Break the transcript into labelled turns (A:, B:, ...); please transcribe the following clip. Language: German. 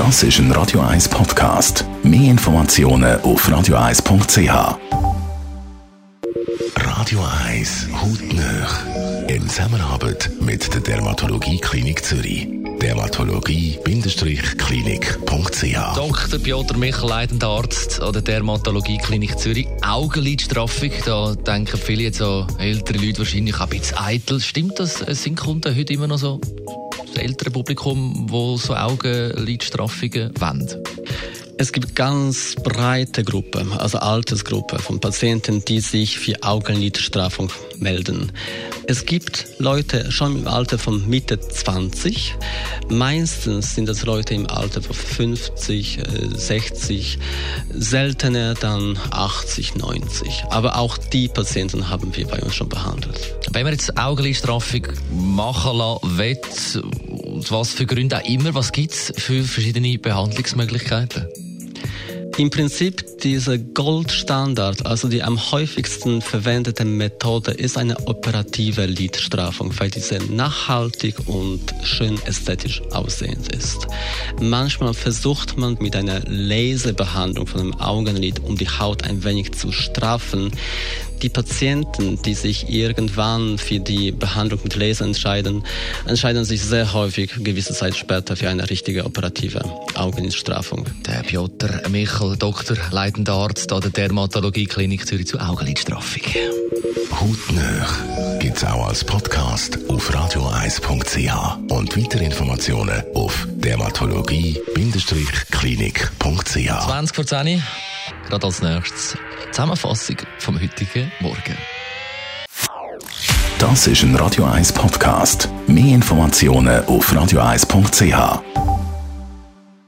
A: Das ist ein Radio 1 Podcast. Mehr Informationen auf radio1.ch. Radio 1 Hautnöch. In Zusammenarbeit mit der Dermatologie Klinik Zürich. Dermatologie-klinik.ch
B: Dr. Piotr Michel, leitender Arzt an der Dermatologie Klinik Zürich. Augenlidstraffung, da denken viele jetzt an ältere Leute wahrscheinlich auch ein bisschen eitel. Stimmt das? Sind Kunden heute immer noch so ältere Publikum, wo so Augenlidstraffungen wollen?
C: Es gibt ganz breite Gruppen, also Altersgruppe von Patienten, die sich für Augenlidstraffung melden. Es gibt Leute schon im Alter von Mitte 20. Meistens sind das Leute im Alter von 50, 60, äh, seltener dann 80, 90. Aber auch die Patienten haben wir bei uns schon behandelt.
B: Wenn man jetzt Augenlidstraffung machen lassen will, was für Gründe auch immer, was gibt es für verschiedene Behandlungsmöglichkeiten?
C: Im Prinzip dieser Goldstandard, also die am häufigsten verwendete Methode, ist eine operative Lidstrafung, weil diese nachhaltig und schön ästhetisch aussehend ist. Manchmal versucht man mit einer Laserbehandlung von einem Augenlid, um die Haut ein wenig zu straffen, die Patienten, die sich irgendwann für die Behandlung mit Laser entscheiden, entscheiden sich sehr häufig gewisse Zeit später für eine richtige operative Augenlidstrafung.
B: Der Piotr Michel, Doktor, leitender Arzt an der Dermatologie Klinik Zürich zu Augenlidstraffung.
A: Hautnöch gibt es auch als Podcast auf radioeis.ch und weitere Informationen auf dermatologie-klinik.ch.
B: 20 vor 10 gerade als nächstes Zusammenfassung vom heutigen Morgen.
A: Das ist ein Radio 1 Podcast. Mehr Informationen auf radioeis.ch.